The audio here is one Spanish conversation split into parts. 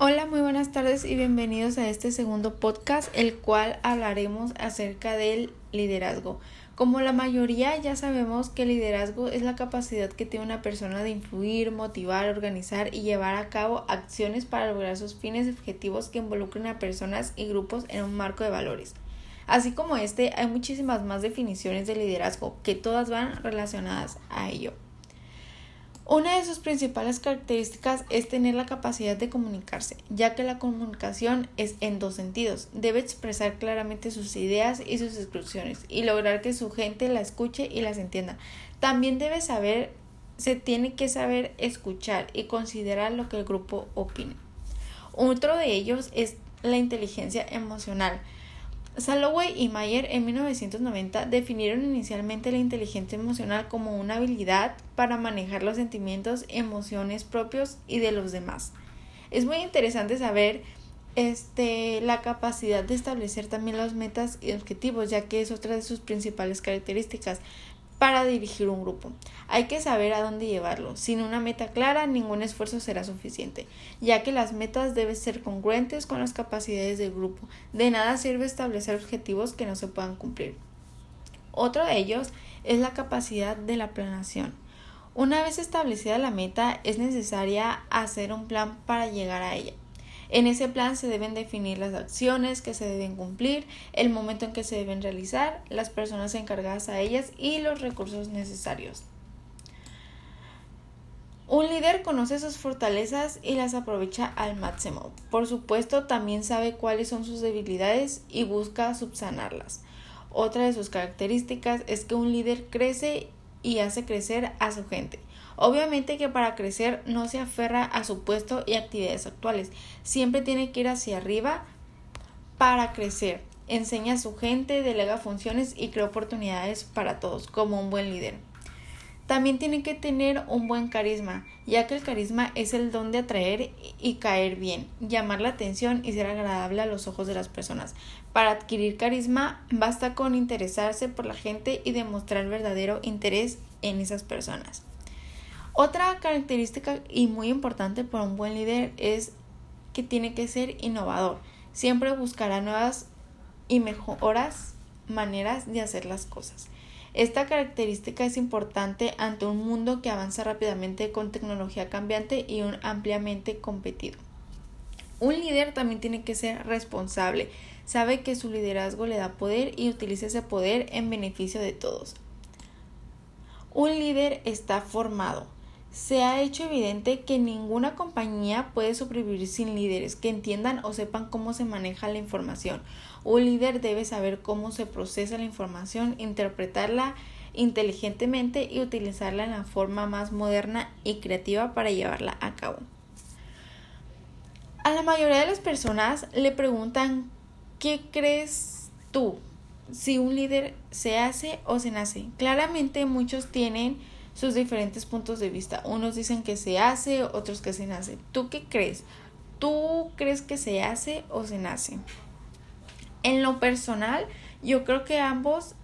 Hola, muy buenas tardes y bienvenidos a este segundo podcast, el cual hablaremos acerca del liderazgo. Como la mayoría ya sabemos que el liderazgo es la capacidad que tiene una persona de influir, motivar, organizar y llevar a cabo acciones para lograr sus fines y objetivos que involucren a personas y grupos en un marco de valores. Así como este, hay muchísimas más definiciones de liderazgo que todas van relacionadas a ello. Una de sus principales características es tener la capacidad de comunicarse, ya que la comunicación es en dos sentidos. Debe expresar claramente sus ideas y sus exclusiones y lograr que su gente la escuche y las entienda. También debe saber, se tiene que saber escuchar y considerar lo que el grupo opine. Otro de ellos es la inteligencia emocional Salloway y Mayer en 1990 definieron inicialmente la inteligencia emocional como una habilidad para manejar los sentimientos, emociones propios y de los demás. Es muy interesante saber este, la capacidad de establecer también las metas y objetivos, ya que es otra de sus principales características para dirigir un grupo. Hay que saber a dónde llevarlo. Sin una meta clara, ningún esfuerzo será suficiente, ya que las metas deben ser congruentes con las capacidades del grupo. De nada sirve establecer objetivos que no se puedan cumplir. Otro de ellos es la capacidad de la planación. Una vez establecida la meta, es necesaria hacer un plan para llegar a ella. En ese plan se deben definir las acciones que se deben cumplir, el momento en que se deben realizar, las personas encargadas a ellas y los recursos necesarios. Un líder conoce sus fortalezas y las aprovecha al máximo. Por supuesto, también sabe cuáles son sus debilidades y busca subsanarlas. Otra de sus características es que un líder crece y hace crecer a su gente. Obviamente que para crecer no se aferra a su puesto y actividades actuales, siempre tiene que ir hacia arriba para crecer. Enseña a su gente, delega funciones y crea oportunidades para todos como un buen líder. También tiene que tener un buen carisma, ya que el carisma es el don de atraer y caer bien, llamar la atención y ser agradable a los ojos de las personas. Para adquirir carisma basta con interesarse por la gente y demostrar verdadero interés en esas personas. Otra característica y muy importante para un buen líder es que tiene que ser innovador. Siempre buscará nuevas y mejoras maneras de hacer las cosas. Esta característica es importante ante un mundo que avanza rápidamente con tecnología cambiante y un ampliamente competido. Un líder también tiene que ser responsable, sabe que su liderazgo le da poder y utiliza ese poder en beneficio de todos. Un líder está formado, se ha hecho evidente que ninguna compañía puede sobrevivir sin líderes que entiendan o sepan cómo se maneja la información. Un líder debe saber cómo se procesa la información, interpretarla inteligentemente y utilizarla en la forma más moderna y creativa para llevarla a cabo. A la mayoría de las personas le preguntan ¿qué crees tú? Si un líder se hace o se nace. Claramente muchos tienen sus diferentes puntos de vista. Unos dicen que se hace, otros que se nace. ¿Tú qué crees? ¿Tú crees que se hace o se nace? En lo personal, yo creo que ambos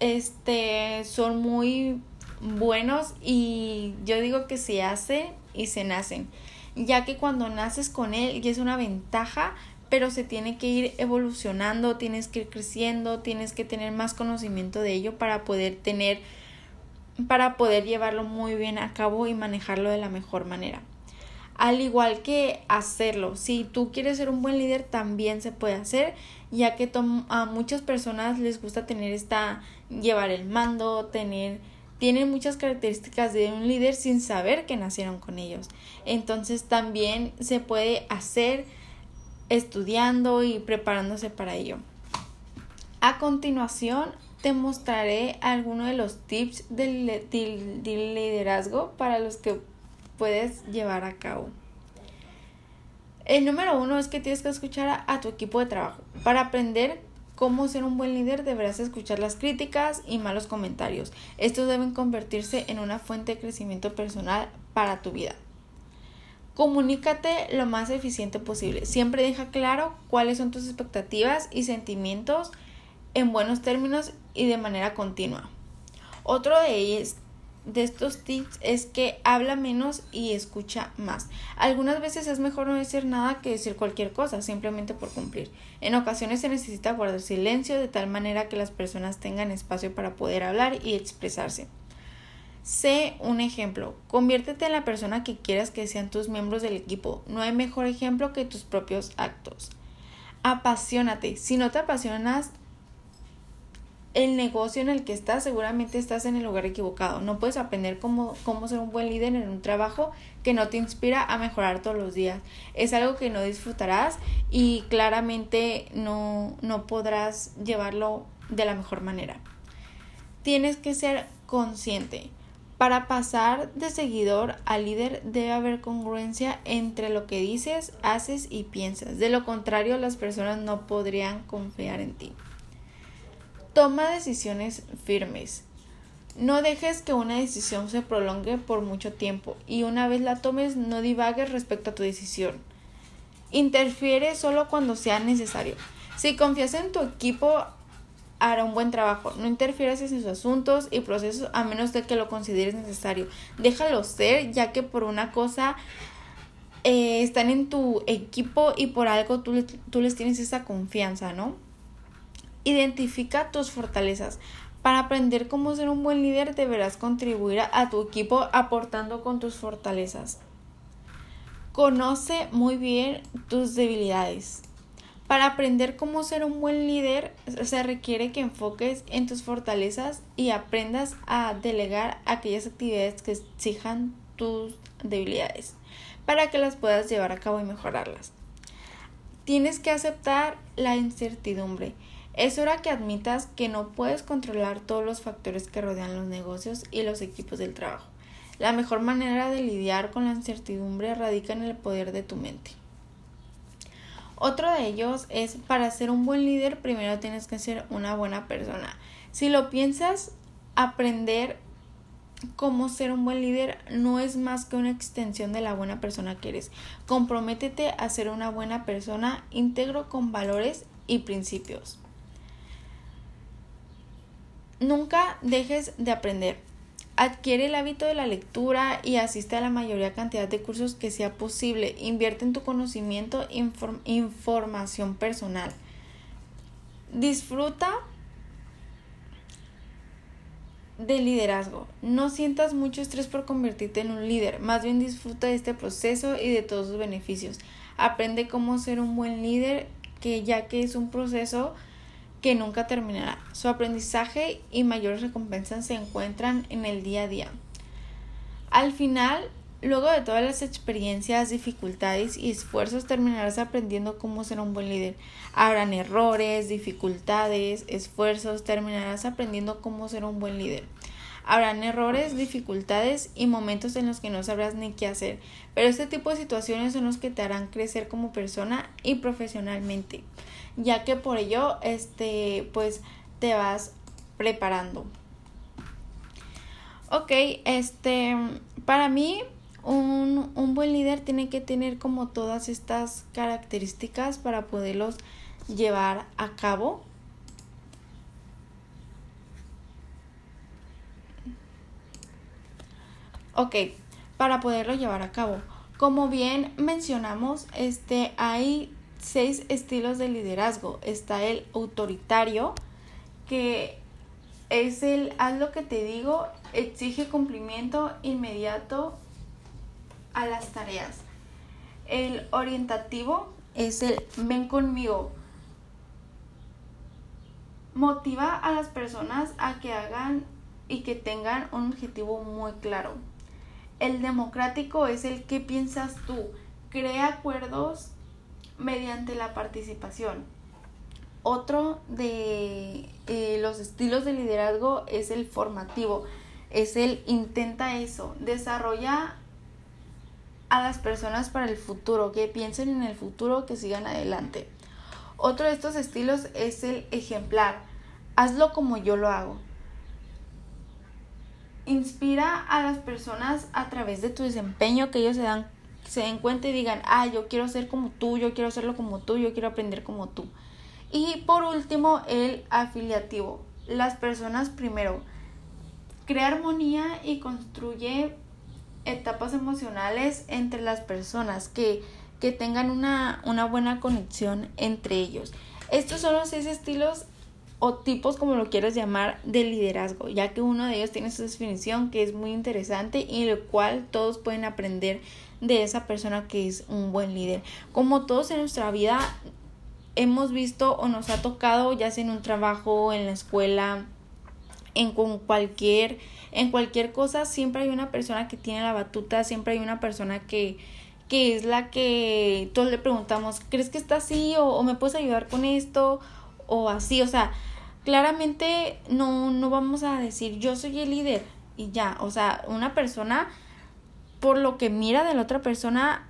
este son muy buenos y yo digo que se hace y se nacen, ya que cuando naces con él ya es una ventaja, pero se tiene que ir evolucionando, tienes que ir creciendo, tienes que tener más conocimiento de ello para poder tener para poder llevarlo muy bien a cabo y manejarlo de la mejor manera. Al igual que hacerlo, si tú quieres ser un buen líder también se puede hacer, ya que a muchas personas les gusta tener esta llevar el mando, tener tienen muchas características de un líder sin saber que nacieron con ellos. Entonces también se puede hacer estudiando y preparándose para ello. A continuación te mostraré algunos de los tips del, liderazgo para los que puedes llevar a cabo. El número uno es que tienes que escuchar a, tu equipo de trabajo. Para aprender cómo ser un buen líder deberás escuchar las críticas y malos comentarios. Estos deben convertirse en una fuente de crecimiento personal para tu vida. Comunícate lo más eficiente posible. Siempre deja claro cuáles son tus expectativas y sentimientos en buenos términos y de manera continua. Otro de de estos tips es que habla menos y escucha más. Algunas veces es mejor no decir nada que decir cualquier cosa, simplemente por cumplir. En ocasiones se necesita guardar silencio de tal manera que las personas tengan espacio para poder hablar y expresarse. Sé un ejemplo. Conviértete en la persona que quieras que sean tus miembros del equipo. No hay mejor ejemplo que tus propios actos. Apasionate. Si no te apasionas, el negocio en el que estás, seguramente estás en el lugar equivocado. No puedes aprender cómo, cómo ser un buen líder en un trabajo que no te inspira a mejorar todos los días. Es algo que no disfrutarás y claramente no, no podrás llevarlo de la mejor manera. Tienes que ser consciente. Para pasar de seguidor a líder debe haber congruencia entre lo que dices, haces y piensas. De lo contrario, las personas no podrían confiar en ti. Toma decisiones firmes. No dejes que una decisión se prolongue por mucho tiempo y una vez la tomes no divagues respecto a tu decisión. Interfiere solo cuando sea necesario. Si confías en tu equipo, hará un buen trabajo. No interfieras en sus asuntos y procesos a menos de que lo consideres necesario. Déjalo ser, ya que por una cosa eh, están en tu equipo y por algo tú, tú les tienes esa confianza, ¿no? Identifica tus fortalezas. Para aprender cómo ser un buen líder deberás contribuir a tu equipo aportando con tus fortalezas. Conoce muy bien tus debilidades. Para aprender cómo ser un buen líder se requiere que enfoques en tus fortalezas y aprendas a delegar aquellas actividades que exijan tus debilidades para que las puedas llevar a cabo y mejorarlas. Tienes que aceptar la incertidumbre. Es hora que admitas que no puedes controlar todos los factores que rodean los negocios y los equipos del trabajo. La mejor manera de lidiar con la incertidumbre radica en el poder de tu mente. Otro de ellos es, para ser un buen líder, primero tienes que ser una buena persona. Si lo piensas, aprender cómo ser un buen líder no es más que una extensión de la buena persona que eres. Comprométete a ser una buena persona íntegro con valores y principios. Nunca dejes de aprender. Adquiere el hábito de la lectura y asiste a la mayoría cantidad de cursos que sea posible. Invierte en tu conocimiento e información personal. Disfruta del liderazgo. No sientas mucho estrés por convertirte en un líder, más bien disfruta de este proceso y de todos sus beneficios. Aprende cómo ser un buen líder, que ya que es un proceso que nunca terminará. Su aprendizaje y mayores recompensas se encuentran en el día a día. Al final, luego de todas las experiencias, dificultades y esfuerzos, terminarás aprendiendo cómo ser un buen líder. Habrán errores, dificultades, esfuerzos, terminarás aprendiendo cómo ser un buen líder. Habrán errores, dificultades y momentos en los que no sabrás ni qué hacer, pero este tipo de situaciones son los que te harán crecer como persona y profesionalmente ya que por ello este pues te vas preparando. Ok, este para mí un, un buen líder tiene que tener como todas estas características para poderlos llevar a cabo. Ok, para poderlo llevar a cabo. Como bien mencionamos, este hay seis estilos de liderazgo. Está el autoritario, que es el haz lo que te digo, exige cumplimiento inmediato a las tareas. El orientativo es el ven conmigo. Motiva a las personas a que hagan y que tengan un objetivo muy claro. El democrático es el que piensas tú. Crea acuerdos mediante la participación. Otro de eh, los estilos de liderazgo es el formativo, es el intenta eso, desarrolla a las personas para el futuro, que piensen en el futuro, que sigan adelante. Otro de estos estilos es el ejemplar, hazlo como yo lo hago. Inspira a las personas a través de tu desempeño, que ellos se dan se den cuenta y digan, ah, yo quiero ser como tú, yo quiero hacerlo como tú, yo quiero aprender como tú. Y por último, el afiliativo. Las personas primero. crea armonía y construye etapas emocionales entre las personas que, que tengan una, una buena conexión entre ellos. Estos son los seis estilos o tipos, como lo quieras llamar, de liderazgo, ya que uno de ellos tiene su definición que es muy interesante y el cual todos pueden aprender de esa persona que es un buen líder. Como todos en nuestra vida hemos visto o nos ha tocado, ya sea en un trabajo, en la escuela, en con cualquier en cualquier cosa siempre hay una persona que tiene la batuta, siempre hay una persona que que es la que todos le preguntamos, ¿crees que está así o, o me puedes ayudar con esto o así? O sea, claramente no no vamos a decir yo soy el líder y ya, o sea, una persona por lo que mira de la otra persona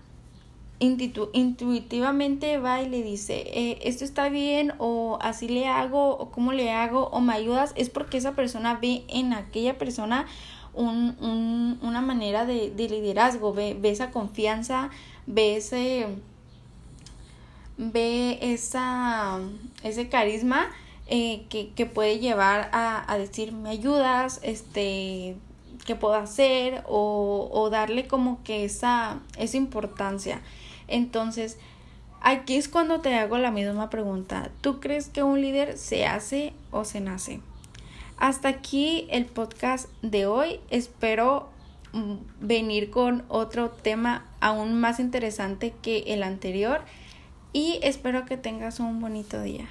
intuitivamente va y le dice, eh, esto está bien o así le hago o cómo le hago o me ayudas, es porque esa persona ve en aquella persona un, un, una manera de, de liderazgo, ve, ve, esa confianza, ve ese, ve esa, ese carisma eh, que, que, puede llevar a, a decir, me ayudas, este, qué puedo hacer o, o darle como que esa, esa importancia. Entonces, aquí es cuando te hago la misma pregunta. ¿Tú crees que un líder se hace o se nace? Hasta aquí el podcast de hoy. Espero mm, venir con otro tema aún más interesante que el anterior y espero que tengas un bonito día.